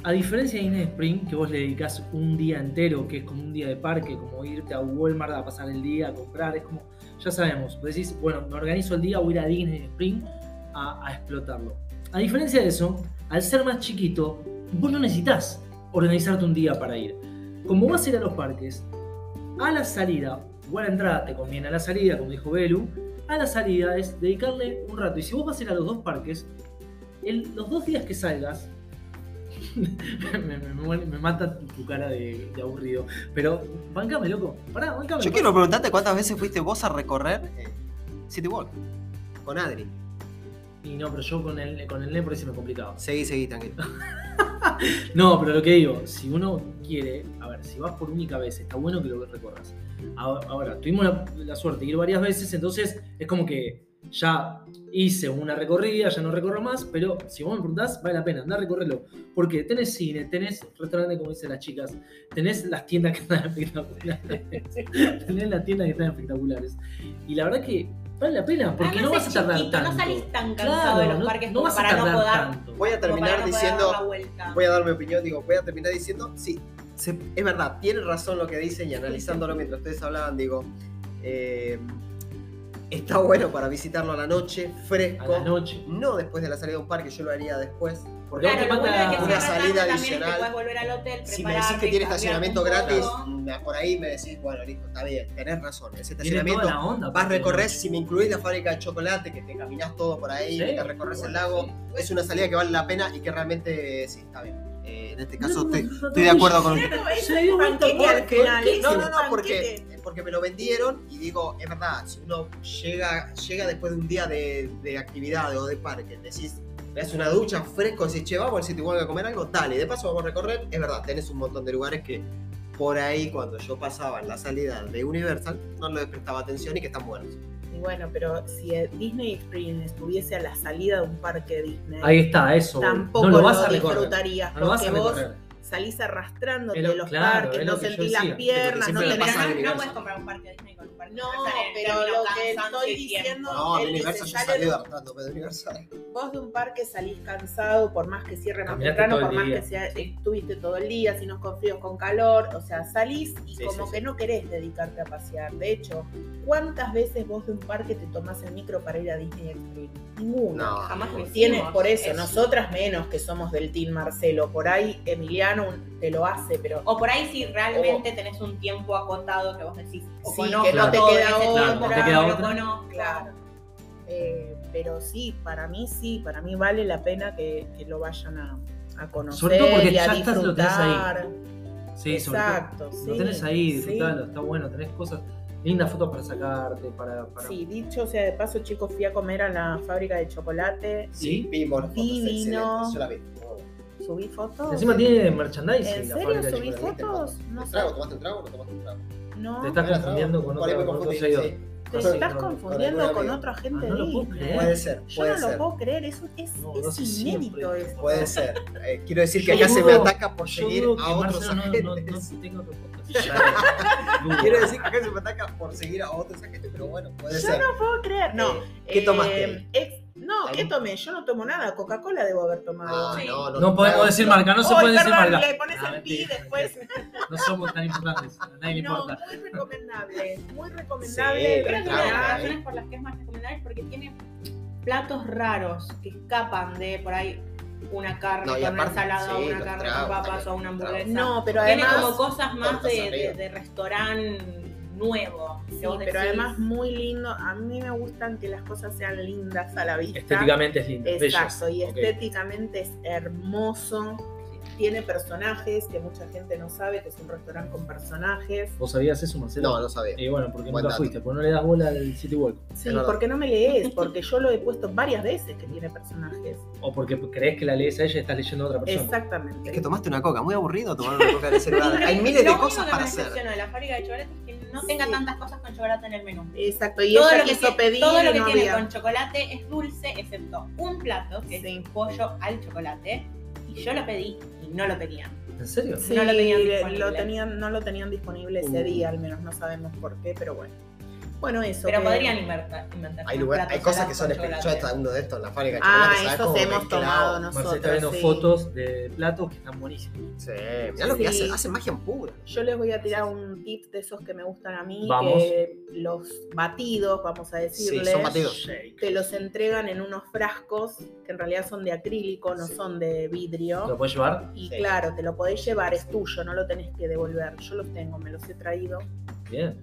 Speaker 1: a diferencia de Inés Spring, que vos le dedicás un día entero, que es como un día de parque, como irte a Walmart a pasar el día, a comprar, es como, ya sabemos, decís, bueno, me organizo el día, voy a ir a Disney Spring a, a explotarlo. A diferencia de eso, al ser más chiquito, vos no necesitas organizarte un día para ir. Como vas a ir a los parques, a la salida, o a la entrada te conviene a la salida, como dijo Belu, a la salida es dedicarle un rato. Y si vos vas a ir a los dos parques, el- los dos días que salgas, me, me- me- me mata tu, cara de, de aburrido. Pero, bancame, loco. Pará, bancame.
Speaker 3: Yo quiero preguntarte cuántas veces fuiste vos a recorrer eh, City Walk con Adri.
Speaker 1: Y no, pero yo con el, con el NE por ahí se me complicaba.
Speaker 3: Seguí, seguí, tranquilo.
Speaker 1: No, pero lo que digo, si uno quiere, a ver, si vas por única vez, está bueno que lo recorras. Ahora, tuvimos la, la suerte de ir varias veces, entonces es como que ya hice una recorrida, ya no recorro más, pero si vos me preguntás, vale la pena, andar a recorrerlo. Porque tenés cine, tenés restaurante, como dicen las chicas, tenés las tiendas que están espectaculares, tenés las tiendas que están espectaculares. Y la verdad que vale la pena, porque
Speaker 4: Además
Speaker 1: no vas a tardar
Speaker 4: chiquito,
Speaker 1: tanto.
Speaker 4: No salís tan
Speaker 1: Claro,
Speaker 4: cansado de los
Speaker 1: no-
Speaker 4: parques
Speaker 1: no
Speaker 4: como
Speaker 1: vas a
Speaker 4: para no
Speaker 1: tardar
Speaker 4: poder,
Speaker 1: tanto.
Speaker 3: Voy a terminar
Speaker 4: no
Speaker 3: diciendo, voy a dar mi opinión, digo, voy a terminar diciendo, sí, se- es verdad, tiene razón lo que dicen y analizándolo mientras ustedes hablaban, digo, eh, está bueno para visitarlo a la noche,
Speaker 1: A
Speaker 3: fresco,
Speaker 1: la noche.
Speaker 3: no después de la salida de un parque, yo lo haría después. Porque
Speaker 1: Claro, te manda
Speaker 3: una salida adicional.
Speaker 4: es que puedes volver al hotel,
Speaker 3: si me decís que tiene estacionamiento gratis, por ahí me decís, bueno, listo, está bien, tenés razón, ese estacionamiento
Speaker 1: onda.
Speaker 3: vas a recorrer, si me incluís la fábrica de chocolate, que te caminás todo por ahí,
Speaker 1: Sí,
Speaker 3: que te recorres el lago,
Speaker 1: sí.
Speaker 3: es una salida que vale la pena y que realmente sí, está bien. Eh, en este caso
Speaker 1: No, no,
Speaker 3: estoy,
Speaker 1: no, no,
Speaker 3: estoy de acuerdo con
Speaker 2: Pero es
Speaker 1: Se dio
Speaker 2: un
Speaker 1: vuelta
Speaker 2: panqueque al
Speaker 1: por-
Speaker 2: final,
Speaker 1: ¿por
Speaker 2: es
Speaker 3: No, no, no, porque,
Speaker 2: panqueque.
Speaker 3: porque me lo vendieron y digo, es verdad, si uno llega, llega después de un día de, de actividad o de parque, decís, me das una ducha fresco, decís, che, vamos al sitio igual a comer algo, dale, de paso vamos a recorrer, es verdad, tenés un montón de lugares que por ahí cuando yo pasaba en la salida de Universal no les prestaba atención y que están buenos.
Speaker 2: Y bueno, pero si Disney Experience estuviese a la salida de un parque Disney,
Speaker 1: Ahí está, eso.
Speaker 2: tampoco
Speaker 1: no
Speaker 2: lo,
Speaker 1: lo vas a
Speaker 2: disfrutarías
Speaker 1: No lo vas a
Speaker 2: porque vos salís
Speaker 1: lo-
Speaker 2: de los
Speaker 1: claro,
Speaker 2: parques,
Speaker 1: es
Speaker 2: no sentís las piernas, no
Speaker 3: en
Speaker 4: no, puedes comprar un parque Disney. con un parque
Speaker 2: No, pero lo que estoy diciendo-
Speaker 3: No,
Speaker 2: el
Speaker 3: salí
Speaker 2: de-
Speaker 3: adaptándome de Universal.
Speaker 2: Vos de un parque salís cansado, por más que cierre más temprano, por más
Speaker 1: día.
Speaker 2: que sea, estuviste todo el día, si no con frío, con calor, o sea, salís y
Speaker 1: Sí,
Speaker 2: como
Speaker 1: sí,
Speaker 2: que
Speaker 1: sí.
Speaker 2: no querés dedicarte a pasear. De hecho, ¿cuántas veces vos de un parque te tomás el micro para ir a Disney Extreme? Ninguna.
Speaker 3: No,
Speaker 4: Jamás lo
Speaker 2: Tiene,
Speaker 4: hicimos.
Speaker 2: por eso,
Speaker 4: Es-
Speaker 2: nosotras menos que somos del Team Marcelo. Por ahí Emiliano te lo hace, pero
Speaker 4: O por ahí si realmente tenés un tiempo acotado que vos decís, o
Speaker 2: Sí,
Speaker 4: conozco
Speaker 2: que no te queda otra.
Speaker 1: Claro, no te queda
Speaker 4: lo
Speaker 1: otra.
Speaker 4: conozco.
Speaker 2: claro. Eh, pero sí, para mí sí, para mí vale la pena que, que lo vayan a, a conocer
Speaker 1: Sobre todo porque
Speaker 2: y a
Speaker 1: ya estás, lo tenés ahí. Sí, sobre todo.
Speaker 2: Exacto, sí.
Speaker 1: Lo tenés ahí,
Speaker 2: sí.
Speaker 1: disfrutalo, está bueno, tenés cosas, lindas fotos para sacarte, para... para...
Speaker 2: Sí, dicho sea de paso, chicos, fui a comer a la fábrica de chocolate.
Speaker 1: ¿Sí?
Speaker 3: Vimos las fotos,
Speaker 2: Divino.
Speaker 3: yo la vi.
Speaker 2: Subí fotos.
Speaker 1: Encima tiene merchandising.
Speaker 2: ¿En
Speaker 1: la
Speaker 2: serio subí fotos? No
Speaker 3: ¿Un
Speaker 2: sé.
Speaker 3: trago? ¿Tomaste un trago o no tomaste un trago?
Speaker 2: No,
Speaker 1: Te estás confundiendo con otro,
Speaker 3: me
Speaker 1: con otro
Speaker 3: confundí,
Speaker 1: seguidor.
Speaker 3: sí.
Speaker 2: te
Speaker 1: sí,
Speaker 2: estás
Speaker 1: no, no,
Speaker 2: confundiendo
Speaker 3: con algún
Speaker 2: con
Speaker 3: amigo.
Speaker 2: otra gente
Speaker 1: Ah, no lo
Speaker 2: ahí.
Speaker 1: puedo creer.
Speaker 3: Puede ser,
Speaker 2: Yo no lo puedo creer, es, es,
Speaker 1: No,
Speaker 2: es
Speaker 1: no
Speaker 2: inédito
Speaker 1: siempre.
Speaker 2: esto.
Speaker 3: Puede ser. Eh, quiero decir que
Speaker 1: Yo
Speaker 3: acá se me ataca por
Speaker 1: Yo
Speaker 3: seguir a otros
Speaker 1: no, no,
Speaker 3: agentes.
Speaker 1: no otro.
Speaker 3: Quiero decir que acá se me ataca por seguir a otros agentes, pero bueno, puede
Speaker 2: Yo
Speaker 3: ser.
Speaker 2: no puedo creer. No.
Speaker 3: Eh, ¿Qué
Speaker 2: eh,
Speaker 3: tomaste?
Speaker 2: ex- no, ¿qué tomé? Yo no tomo nada. Coca-Cola debo haber tomado.
Speaker 3: Ah,
Speaker 4: Sí.
Speaker 3: no, no,
Speaker 1: No podemos decir marca, no se puede decir marca.
Speaker 2: le pones
Speaker 1: Ah,
Speaker 2: el pi después.
Speaker 1: No somos tan importantes, a nadie le
Speaker 2: No,
Speaker 1: importa.
Speaker 2: muy recomendable. Muy
Speaker 3: Sí,
Speaker 2: recomendable.
Speaker 4: Creo que
Speaker 3: Claro,
Speaker 4: una de las razones por las que es más recomendable es porque tiene platos raros que escapan de por ahí una carne
Speaker 3: No, y
Speaker 4: una ensalada o
Speaker 3: sí,
Speaker 4: una carne
Speaker 3: tragos,
Speaker 4: con papas
Speaker 3: también,
Speaker 4: o una hamburguesa.
Speaker 2: No, pero
Speaker 4: tiene
Speaker 2: además.
Speaker 4: como cosas más de, de, de restaurante nuevo.
Speaker 2: Sí, pero
Speaker 4: decís,
Speaker 2: además muy lindo. A mí me gustan que las cosas sean lindas a la vista.
Speaker 1: Estéticamente es lindo,
Speaker 2: Exacto, y
Speaker 1: bello. Ok.
Speaker 2: estéticamente es hermoso. Tiene personajes que mucha gente no sabe que es un restaurante con personajes.
Speaker 1: ¿Vos sabías eso, Marcelo?
Speaker 3: No, no sabía.
Speaker 1: Y bueno, porque
Speaker 3: Buen
Speaker 1: nunca
Speaker 3: dato.
Speaker 1: fuiste, porque no le das bola al City Walk.
Speaker 2: Sí, porque no me lees, porque yo lo he puesto varias veces que tiene personajes.
Speaker 1: O porque crees que la lees a ella y estás leyendo a otra persona.
Speaker 2: Exactamente.
Speaker 3: Es que tomaste una coca, muy aburrido tomar una coca de celular. Hay miles de cosas para hacer.
Speaker 4: la fábrica de no tenga tantas cosas con chocolate en el menú.
Speaker 2: Exacto, y
Speaker 4: todo
Speaker 2: ella
Speaker 4: lo que,
Speaker 2: quiso pedir
Speaker 4: todo lo que
Speaker 2: no
Speaker 4: tiene
Speaker 2: había.
Speaker 4: con chocolate es dulce, excepto un plato, que
Speaker 2: Sí.
Speaker 4: es pollo al chocolate. Y yo lo pedí y no lo tenían.
Speaker 1: ¿En serio?
Speaker 2: Sí,
Speaker 4: no lo tenían
Speaker 2: le-
Speaker 4: disponible.
Speaker 2: lo tenían, no lo tenían disponible ese
Speaker 3: Uh.
Speaker 2: día, al menos no sabemos por qué, pero bueno. Bueno, eso.
Speaker 4: Pero
Speaker 2: que-
Speaker 4: podrían inventar. inventar
Speaker 3: Hay, lugar, hay cosas que son especiales. Yo uno de estos en la fábrica de
Speaker 2: Ah,
Speaker 3: chocolate. ¿sabes
Speaker 2: esos hemos tomado
Speaker 1: Marcelo está
Speaker 2: nosotros.
Speaker 1: viendo
Speaker 2: sí.
Speaker 1: fotos de platos que están buenísimos.
Speaker 3: Sí, mirá lo que
Speaker 2: Sí.
Speaker 3: hace, hace magia en pura.
Speaker 2: Yo les voy a tirar un tip de esos que me gustan a mí,
Speaker 1: Vamos.
Speaker 2: que los batidos, vamos a decirles,
Speaker 3: son batidos.
Speaker 1: Shake.
Speaker 2: te los entregan en unos frascos que en realidad son de acrílico, no
Speaker 3: Sí.
Speaker 2: son de
Speaker 1: ¿Lo
Speaker 2: vidrio.
Speaker 1: puedes llevar?
Speaker 2: Y
Speaker 3: Sí.
Speaker 2: claro, te lo podés llevar, es tuyo, no lo tenés que devolver. Yo los tengo, me los he traído.
Speaker 1: Bien.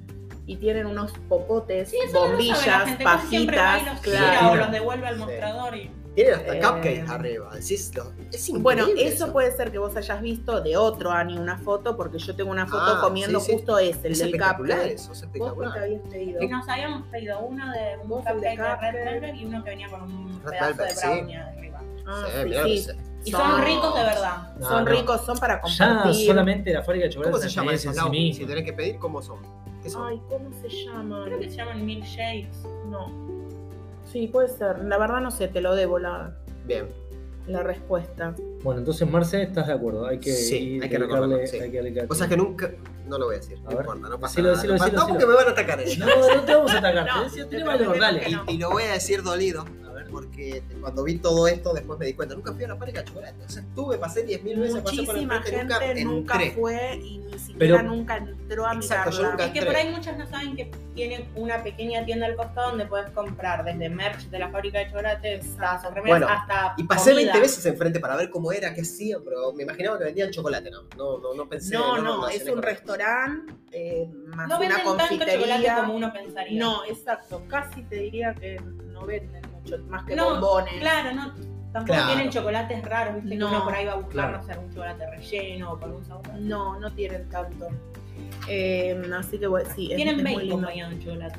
Speaker 2: Y tienen unos popotes,
Speaker 4: Sí, eso no lo sabe la
Speaker 2: bombillas,
Speaker 4: y
Speaker 2: pajitas,
Speaker 4: los
Speaker 2: claro.
Speaker 4: tira o los devuelve al
Speaker 3: Sí.
Speaker 4: mostrador y.
Speaker 3: Tienen hasta
Speaker 2: Eh,
Speaker 3: cupcakes arriba. Decís, lo- es.
Speaker 2: Bueno, eso puede ser que vos hayas visto de otro año una foto, porque yo tengo una foto
Speaker 3: Ah,
Speaker 2: comiendo
Speaker 3: sí, sí.
Speaker 2: justo ese, el
Speaker 3: Es
Speaker 2: del
Speaker 3: espectacular
Speaker 2: cupcake.
Speaker 3: eso, es
Speaker 2: Vos te
Speaker 3: espectacular.
Speaker 2: habías pedido.
Speaker 4: Y nos habíamos pedido uno de un
Speaker 2: Vos el de
Speaker 4: cupcake de Red
Speaker 2: cupcake.
Speaker 4: Velvet y uno que venía con un
Speaker 3: Red
Speaker 4: pedazo
Speaker 3: Velvet,
Speaker 4: de
Speaker 3: sí.
Speaker 4: brownie arriba.
Speaker 2: Ah,
Speaker 3: Sí.
Speaker 4: Y
Speaker 2: Son-
Speaker 4: son ricos de verdad.
Speaker 1: No,
Speaker 2: son
Speaker 1: no.
Speaker 2: ricos, son para
Speaker 1: Ya
Speaker 2: compartir.
Speaker 1: solamente la fábrica de chocolate
Speaker 3: ¿Cómo se
Speaker 1: es
Speaker 3: llama eso,
Speaker 1: sí.
Speaker 3: Si tenés que pedir, ¿cómo son? ¿Qué son?
Speaker 2: Ay, ¿cómo se llaman?
Speaker 4: Creo que se llaman milkshakes.
Speaker 2: No. Sí, puede ser. La verdad no sé, te lo debo la,
Speaker 3: Bien.
Speaker 2: la respuesta.
Speaker 1: Bueno, entonces Marce, ¿estás de acuerdo? Hay que,
Speaker 3: Sí,
Speaker 1: ir-
Speaker 3: hay que
Speaker 1: dedicarle-
Speaker 3: recordarlo, sí.
Speaker 1: hay que dedicarle-
Speaker 3: O sea que nunca. No lo voy a decir,
Speaker 1: A
Speaker 3: no
Speaker 1: ver.
Speaker 3: importa, no pasa
Speaker 1: Decilo,
Speaker 3: nada.
Speaker 1: decilo,
Speaker 3: no, pasa-
Speaker 1: decilo,
Speaker 3: no, porque me van a atacar. eh.
Speaker 1: No, no te vamos a atacar.
Speaker 2: No,
Speaker 1: te decía,
Speaker 2: te
Speaker 1: tiene valor,
Speaker 2: prometemos
Speaker 1: dale.
Speaker 2: que
Speaker 3: Y,
Speaker 2: no.
Speaker 3: y lo voy a decir dolido. Porque cuando vi todo esto, después me di cuenta. Nunca fui a la fábrica de chocolate. O sea, estuve, pasé 10.000 veces, pasé por el frente,
Speaker 2: gente
Speaker 3: nunca,
Speaker 2: nunca,
Speaker 3: entré.
Speaker 2: fue y ni siquiera
Speaker 1: Pero-
Speaker 2: nunca entró a
Speaker 3: Exacto, yo
Speaker 2: mirarla.
Speaker 3: nunca-
Speaker 4: Es que por ahí muchos no saben que tienen una pequeña tienda al costado donde puedes comprar desde merch de la fábrica de chocolate, tazas, remeras,
Speaker 3: Bueno,
Speaker 4: hasta.
Speaker 3: Y pasé
Speaker 4: comida.
Speaker 3: 20 veces enfrente para ver cómo era, qué hacían, pero me imaginaba que vendían chocolate, ¿no? No, no, no pensé.
Speaker 2: No,
Speaker 3: lo
Speaker 2: no, es un restaurante eh, más
Speaker 4: No
Speaker 2: una
Speaker 4: venden tanto chocolate
Speaker 2: confitería.
Speaker 4: como uno pensaría.
Speaker 2: No, exacto. Casi te diría que no venden mucho, más que
Speaker 4: No,
Speaker 2: bombones.
Speaker 4: Claro, no. Tampoco
Speaker 3: Claro.
Speaker 4: tienen chocolates raros, viste
Speaker 2: No,
Speaker 4: que uno por ahí va a buscar,
Speaker 1: claro.
Speaker 4: no sé, un chocolate relleno o con un sabor.
Speaker 2: No, no tienen tanto. Eh, así que bueno, sí, es,
Speaker 4: Tienen
Speaker 2: es muy
Speaker 4: 20
Speaker 2: lindo.
Speaker 4: acompañado de chocolate.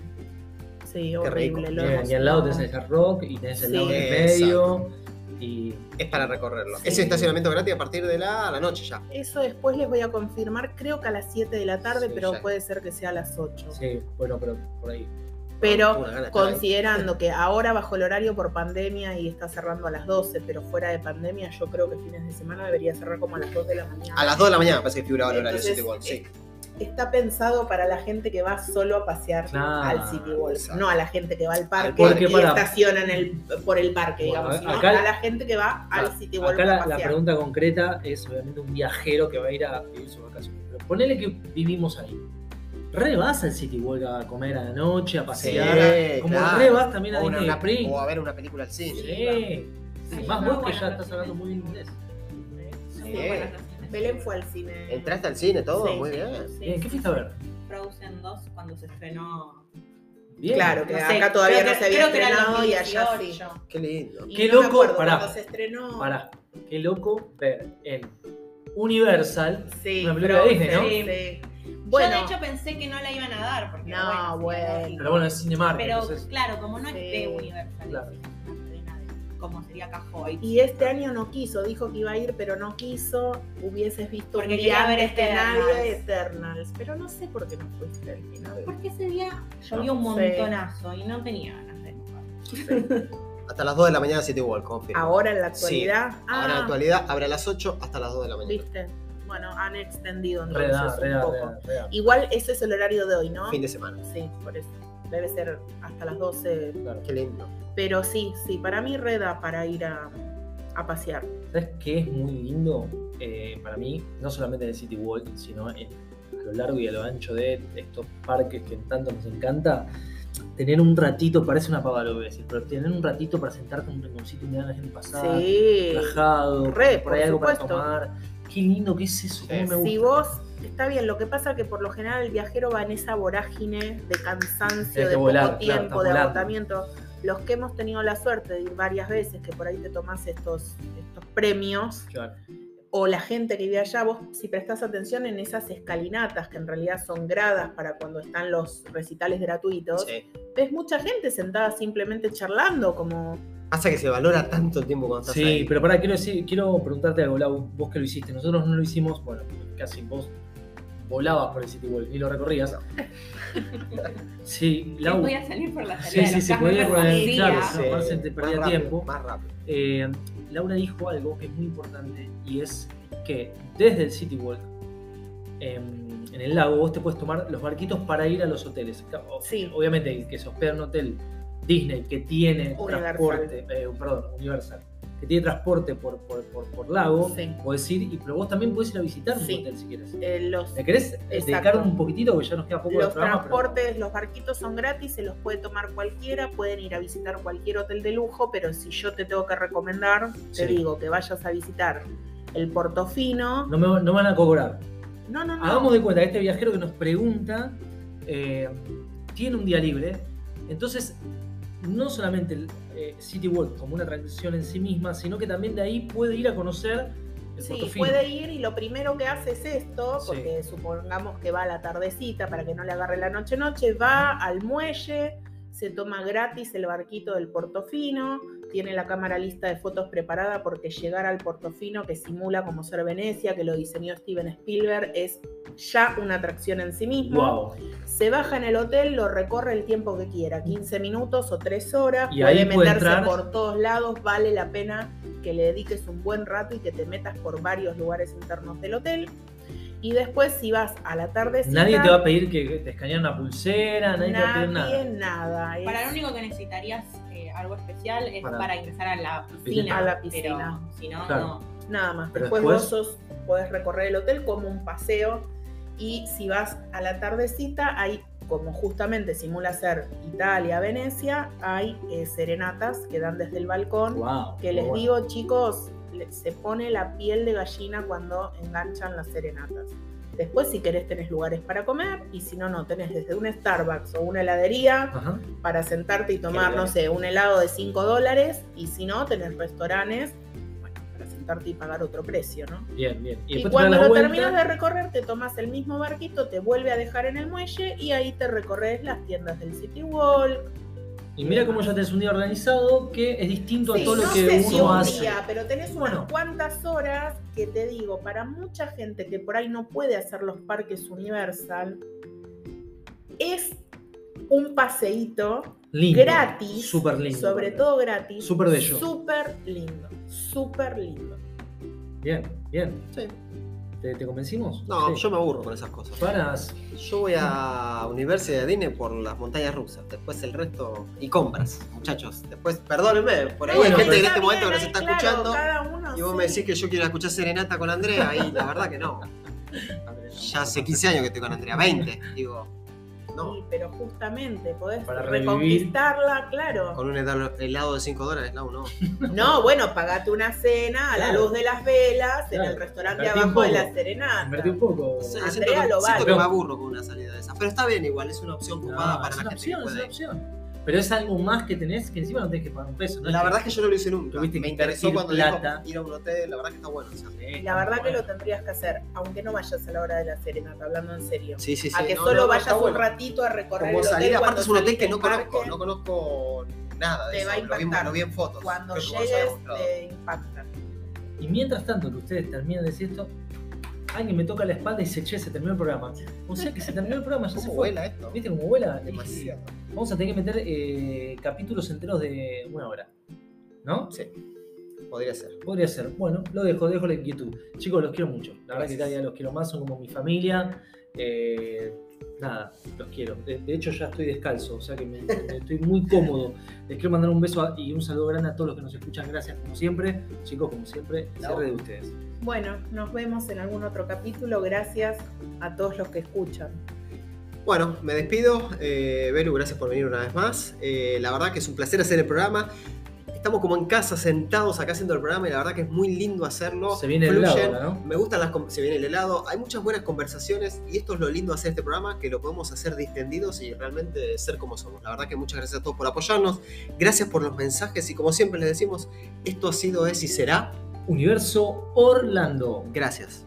Speaker 2: Sí, horrible. lo
Speaker 1: Bien, y al lado tenés el hard rock y tenés el
Speaker 2: Sí.
Speaker 1: lado en el
Speaker 3: Exacto.
Speaker 1: medio. Y
Speaker 3: Es para recorrerlo.
Speaker 2: Sí.
Speaker 3: Ese estacionamiento gratis a partir de la, la noche ya.
Speaker 2: Eso después les voy a confirmar, creo que a las 7 de la tarde,
Speaker 3: Sí,
Speaker 2: pero
Speaker 3: ya.
Speaker 2: puede ser que sea a las 8.
Speaker 1: sí, bueno, pero por ahí.
Speaker 2: Pero considerando que ahora bajo el horario por pandemia y está cerrando a las 12, pero fuera de pandemia, yo creo que fines de semana debería cerrar como a las 2 de la mañana.
Speaker 3: A las 2 de la mañana parece que figuraba el horario
Speaker 2: Entonces,
Speaker 3: City Walk, sí.
Speaker 2: Está pensado para la gente que va solo a pasear
Speaker 1: Claro,
Speaker 2: al City Walk,
Speaker 3: exacto.
Speaker 2: no a la gente que va al parque
Speaker 1: Porque
Speaker 2: y
Speaker 1: para-
Speaker 2: estaciona en el, por el parque,
Speaker 1: Bueno,
Speaker 2: digamos, sino
Speaker 1: acá-
Speaker 2: a la gente que va al
Speaker 3: Claro,
Speaker 2: City Walk
Speaker 1: Acá
Speaker 2: a
Speaker 1: la, la pregunta concreta es obviamente un viajero que va a ir a vivir su vacación. Pero ponele que vivimos ahí. Re vas al City Walk a comer a la noche, a pasear.
Speaker 3: Sí,
Speaker 1: como
Speaker 3: claro.
Speaker 1: re vas también a
Speaker 3: O,
Speaker 1: Disney
Speaker 3: una-
Speaker 1: Spring.
Speaker 3: o a ver una película al cine.
Speaker 1: Sí.
Speaker 4: Sí,
Speaker 1: Más vos que ya estás hablando muy bien inglés.
Speaker 2: Sí. Belén fue al cine.
Speaker 3: ¿Entraste al cine todo?
Speaker 2: Sí.
Speaker 3: Muy bien.
Speaker 4: Sí,
Speaker 1: Bien, ¿qué fuiste a ver?
Speaker 4: Frozen 2 cuando se estrenó.
Speaker 1: Bien.
Speaker 2: Claro, que
Speaker 4: No sé,
Speaker 2: acá todavía
Speaker 4: creo
Speaker 2: no
Speaker 4: que-
Speaker 2: se había estrenado y allá sí.
Speaker 4: 2018.
Speaker 3: Qué lindo.
Speaker 2: Y
Speaker 1: Qué
Speaker 2: no
Speaker 1: loco,
Speaker 2: acuerdo,
Speaker 1: pará.
Speaker 2: Cuando se estrenó.
Speaker 1: Pará, qué loco ver en Universal.
Speaker 2: Sí,
Speaker 1: Una película de Disney, ¿no?
Speaker 2: Sí.
Speaker 4: Yo de hecho pensé que no la iban a dar. Porque,
Speaker 2: No,
Speaker 4: bueno,
Speaker 2: bueno.
Speaker 1: Pero bueno, es Cinemark.
Speaker 4: Pero
Speaker 1: entonces,
Speaker 4: claro, como no es de Universal,
Speaker 1: Claro.
Speaker 4: como sería Cajoy.
Speaker 2: y este año no quiso, dijo que iba a ir, pero no quiso. Hubieses visto
Speaker 4: Porque
Speaker 2: un
Speaker 4: quería
Speaker 2: día
Speaker 4: ver Eternals.
Speaker 2: nadie Eternals. Pero no sé por qué no fuiste al final.
Speaker 4: Porque ese día llovió un
Speaker 2: sé.
Speaker 4: montonazo y no tenía ganas de mojar.
Speaker 3: Hasta las 2 de la mañana City Walk, confirmo.
Speaker 2: Ahora en la
Speaker 3: Sí.
Speaker 2: actualidad.
Speaker 3: Ahora en la
Speaker 2: ah,
Speaker 3: actualidad abre a las 8 hasta las 2 de la mañana.
Speaker 2: viste. Bueno, han extendido entonces
Speaker 1: re
Speaker 2: un poco. Igual ese es el horario de hoy, ¿no?
Speaker 3: Fin de semana.
Speaker 2: Sí, por eso. debe ser hasta las 12.
Speaker 1: Claro.
Speaker 3: Qué lindo.
Speaker 2: Pero sí, sí, para mí reda para ir a, a pasear.
Speaker 1: ¿Sabes qué es muy lindo eh, para mí? No solamente en el City Walk, sino en- a lo largo y a lo ancho de estos parques que tanto nos encanta. Tener un ratito, parece una pavada lo que voy a decir, pero tener un ratito para sentarte en un rinconcito y mirar a la gente pasar,
Speaker 2: Sí.
Speaker 1: relajado,
Speaker 2: Re,
Speaker 1: por ahí
Speaker 2: por
Speaker 1: algo para tomar. Qué lindo que es eso, cómo me gusta.
Speaker 2: Si vos, está bien, lo que pasa es que por lo general el viajero va en esa vorágine de cansancio, de poco
Speaker 1: claro,
Speaker 2: tiempo, de
Speaker 1: volando.
Speaker 2: agotamiento. Los que hemos tenido la suerte de ir varias veces, que por ahí te tomás estos, estos premios,
Speaker 1: Claro.
Speaker 2: o la gente que vive allá, vos si prestás atención en esas escalinatas, que en realidad son gradas para cuando están los recitales gratuitos,
Speaker 3: Sí.
Speaker 2: ves mucha gente sentada simplemente charlando, como
Speaker 3: Pasa que se valora tanto el tiempo cuando estás
Speaker 1: Sí,
Speaker 3: ahí.
Speaker 1: pero para quiero decir, quiero preguntarte algo, Lau, vos que lo hiciste, nosotros no lo hicimos, bueno, casi vos volabas por el City Walk y lo recorrías. Sí, Lau.
Speaker 4: podía salir por la salida
Speaker 1: Sí, sí, se podía por
Speaker 4: la
Speaker 1: ahí,
Speaker 4: policía.
Speaker 1: claro,
Speaker 3: Sí,
Speaker 1: no, aparte te
Speaker 3: más
Speaker 1: perdía
Speaker 3: rápido,
Speaker 1: tiempo.
Speaker 3: Más rápido.
Speaker 1: Eh, Laura dijo algo que es muy importante y es que desde el City Walk em, en el lago vos te puedes tomar los barquitos para ir a los hoteles. O-
Speaker 2: Sí.
Speaker 1: Obviamente el que se hospeda en un hotel Disney que tiene
Speaker 2: Universal.
Speaker 1: transporte, eh, perdón, Universal, que tiene transporte por, por, por, por lago,
Speaker 2: Sí.
Speaker 1: podés ir, y, pero vos también podés ir a visitar un
Speaker 2: Sí.
Speaker 1: hotel si quieres.
Speaker 2: eh, los,
Speaker 1: ¿Me querés dedicar un poquitito? Porque ya nos queda poco de
Speaker 2: Los
Speaker 1: programa. pero-
Speaker 2: transportes, los barquitos son gratis, se los puede tomar cualquiera, pueden ir a visitar cualquier hotel de lujo, pero si yo te tengo que recomendar, te digo que vayas a visitar el Portofino.
Speaker 1: no, me, no van a cobrar.
Speaker 2: No, no, no.
Speaker 1: Hagamos de cuenta que este viajero que nos pregunta eh, tiene un día libre, entonces no solamente el eh, City Walk como una atracción en sí misma, sino que también de ahí puede ir a conocer el
Speaker 2: Sí, puede ir y lo primero que hace es esto,
Speaker 1: Sí.
Speaker 2: porque supongamos que va a la tardecita para que no le agarre la noche-noche, va al muelle, se toma gratis el barquito del Portofino, tiene la cámara lista de fotos preparada porque llegar al Portofino, que simula como ser Venecia, que lo diseñó Steven Spielberg, es ya una atracción en sí mismo.
Speaker 1: Wow.
Speaker 2: Se baja en el hotel, lo recorre el tiempo que quiera, 15 minutos o 3 horas,
Speaker 1: Y
Speaker 2: puede
Speaker 1: puede
Speaker 2: meterse
Speaker 1: entrar-
Speaker 2: por todos lados, vale la pena que le dediques un buen rato y que te metas por varios lugares internos del hotel. Y después si vas a la tardecita,
Speaker 1: Nadie te va a pedir que te escanees una pulsera, nadie, te va a pedir
Speaker 2: nadie,
Speaker 1: nada.
Speaker 2: nada. es-
Speaker 4: Para lo único que necesitarías eh, algo especial es
Speaker 1: Para-
Speaker 4: para, ingresar a la piscina.
Speaker 2: A la piscina.
Speaker 4: Pero si no,
Speaker 1: Claro.
Speaker 4: no.
Speaker 2: Nada más.
Speaker 1: Pero
Speaker 2: después,
Speaker 1: después-
Speaker 2: vos sos- podés recorrer el hotel como un paseo. Y si vas a la tardecita, hay, como justamente simula ser Italia, Venecia, hay eh, serenatas que dan desde el balcón.
Speaker 1: Wow.
Speaker 2: Que les digo, chicos, se pone la piel de gallina cuando enganchan las serenatas. Después, si querés, tenés lugares para comer. Y si no, no, tenés desde un Starbucks o una heladería
Speaker 1: Ajá.
Speaker 2: para sentarte y tomar, no sé, un helado de 5 dólares. Y si no, tenés restaurantes bueno, para sentarte y pagar otro precio, ¿no?
Speaker 1: Bien, bien.
Speaker 2: Y, cuando lo
Speaker 1: vuelta.
Speaker 2: terminas de recorrer, te tomas el mismo barquito, te vuelve a dejar en el muelle y ahí te recorres las tiendas del City Walk.
Speaker 1: Y mira cómo ya tenés un día organizado que es distinto
Speaker 2: Sí,
Speaker 1: a todo
Speaker 2: no
Speaker 1: lo que
Speaker 2: sé si
Speaker 1: uno
Speaker 2: un
Speaker 1: hace.
Speaker 2: día, pero tenés unas
Speaker 1: Bueno.
Speaker 2: cuantas horas que te digo, para mucha gente que por ahí no puede hacer los parques Universal, es un paseíto
Speaker 1: Lindo.
Speaker 2: gratis,
Speaker 1: Súper lindo.
Speaker 2: sobre todo gratis,
Speaker 1: Súper bello.
Speaker 2: súper lindo, súper lindo.
Speaker 1: Bien, bien.
Speaker 3: Sí.
Speaker 1: ¿Te, te convencimos?
Speaker 3: No,
Speaker 1: Sí.
Speaker 3: yo me aburro con esas cosas.
Speaker 1: Paras.
Speaker 3: Yo voy a Universidad de Disney por las montañas rusas. Después el resto. Y compras, muchachos. Después, perdónenme, por ahí
Speaker 1: Bueno,
Speaker 3: hay gente en este momento que nos está
Speaker 2: claro,
Speaker 3: escuchando.
Speaker 2: uno,
Speaker 3: Y vos
Speaker 2: sí.
Speaker 3: me decís que yo quiero escuchar Serenata con Andrea. Y la verdad que no. Ya hace 15 años que estoy con Andrea. 20. Digo, no.
Speaker 2: Sí, pero justamente podés
Speaker 1: Para
Speaker 2: reconquistarla, claro.
Speaker 3: Con un helado de 5 dólares, no, no.
Speaker 2: No, bueno, pagate una cena a la luz de las velas en
Speaker 1: Claro.
Speaker 2: el restaurante
Speaker 1: Invertí
Speaker 2: abajo de la Serenata.
Speaker 1: Invertí un poco.
Speaker 3: Sí,
Speaker 2: Andrea
Speaker 3: siento, que,
Speaker 2: lo
Speaker 3: siento
Speaker 2: vale.
Speaker 3: que me aburro con una salida de esas. Pero está bien, igual, es una opción
Speaker 1: No,
Speaker 3: copada para
Speaker 1: es
Speaker 3: la
Speaker 1: una
Speaker 3: gente
Speaker 1: opción,
Speaker 3: que
Speaker 1: es una
Speaker 3: puede.
Speaker 1: opción. Pero es algo más que tenés que encima no tenés que pagar un peso. ¿no?
Speaker 3: La verdad es que yo no lo hice nunca.
Speaker 1: Tuviste
Speaker 3: Me interesó cuando
Speaker 1: plata.
Speaker 3: dijo ir a un hotel, la verdad que está bueno. o sea.
Speaker 1: Sí,
Speaker 2: La verdad que
Speaker 1: bueno.
Speaker 2: lo tendrías que hacer, aunque no vayas a la hora de la Serenata, hablando en serio.
Speaker 3: Sí, sí, sí.
Speaker 2: a que
Speaker 3: no,
Speaker 2: solo
Speaker 3: no,
Speaker 2: vayas un
Speaker 3: bueno.
Speaker 2: ratito a recorrer
Speaker 3: Como
Speaker 2: el
Speaker 3: salir,
Speaker 2: hotel
Speaker 3: aparte es un hotel que no conozco, no conozco nada de
Speaker 2: Te
Speaker 3: eso.
Speaker 2: va a
Speaker 3: lo, vi,
Speaker 2: impactar.
Speaker 3: lo vi en fotos.
Speaker 2: Cuando llegues te impacta.
Speaker 1: Y mientras tanto que ustedes terminan de decir esto, alguien me toca la espalda y dice, che, se terminó el programa. O sea que se terminó el programa, ya se
Speaker 3: ¿Cómo
Speaker 1: fue.
Speaker 3: vuela esto?
Speaker 1: ¿Viste cómo vuela?
Speaker 3: Demasiado.
Speaker 1: Vamos a tener que meter eh, capítulos enteros de una hora. ¿No?
Speaker 3: Sí, podría ser.
Speaker 1: Podría ser. Bueno, lo dejo, dejo la inquietud. Chicos, los quiero mucho. La verdad que cada día los quiero más, son como mi familia. Eh, nada, los quiero. De, de hecho, ya estoy descalzo, o sea que me, me- estoy muy cómodo. Les quiero mandar un beso a- y un saludo grande a todos los que nos escuchan. Gracias, como siempre. Chicos, como siempre, cierre de ustedes.
Speaker 2: Bueno, nos vemos en algún otro capítulo. Gracias a todos los que escuchan.
Speaker 3: Bueno, me despido. Eh, Belu, gracias por venir una vez más. Eh, la verdad que es un placer hacer el programa. Estamos como en casa, sentados acá haciendo el programa y la verdad que es muy lindo hacerlo.
Speaker 1: Se viene el helado ¿no?
Speaker 3: Me gustan las... Se viene el helado. Hay muchas buenas conversaciones y esto es lo lindo de hacer este programa, que lo podemos hacer distendidos y realmente ser como somos. La verdad que muchas gracias a todos por apoyarnos. Gracias por los mensajes y como siempre les decimos, esto ha sido, es y será.
Speaker 1: Universo Orlando.
Speaker 3: Gracias.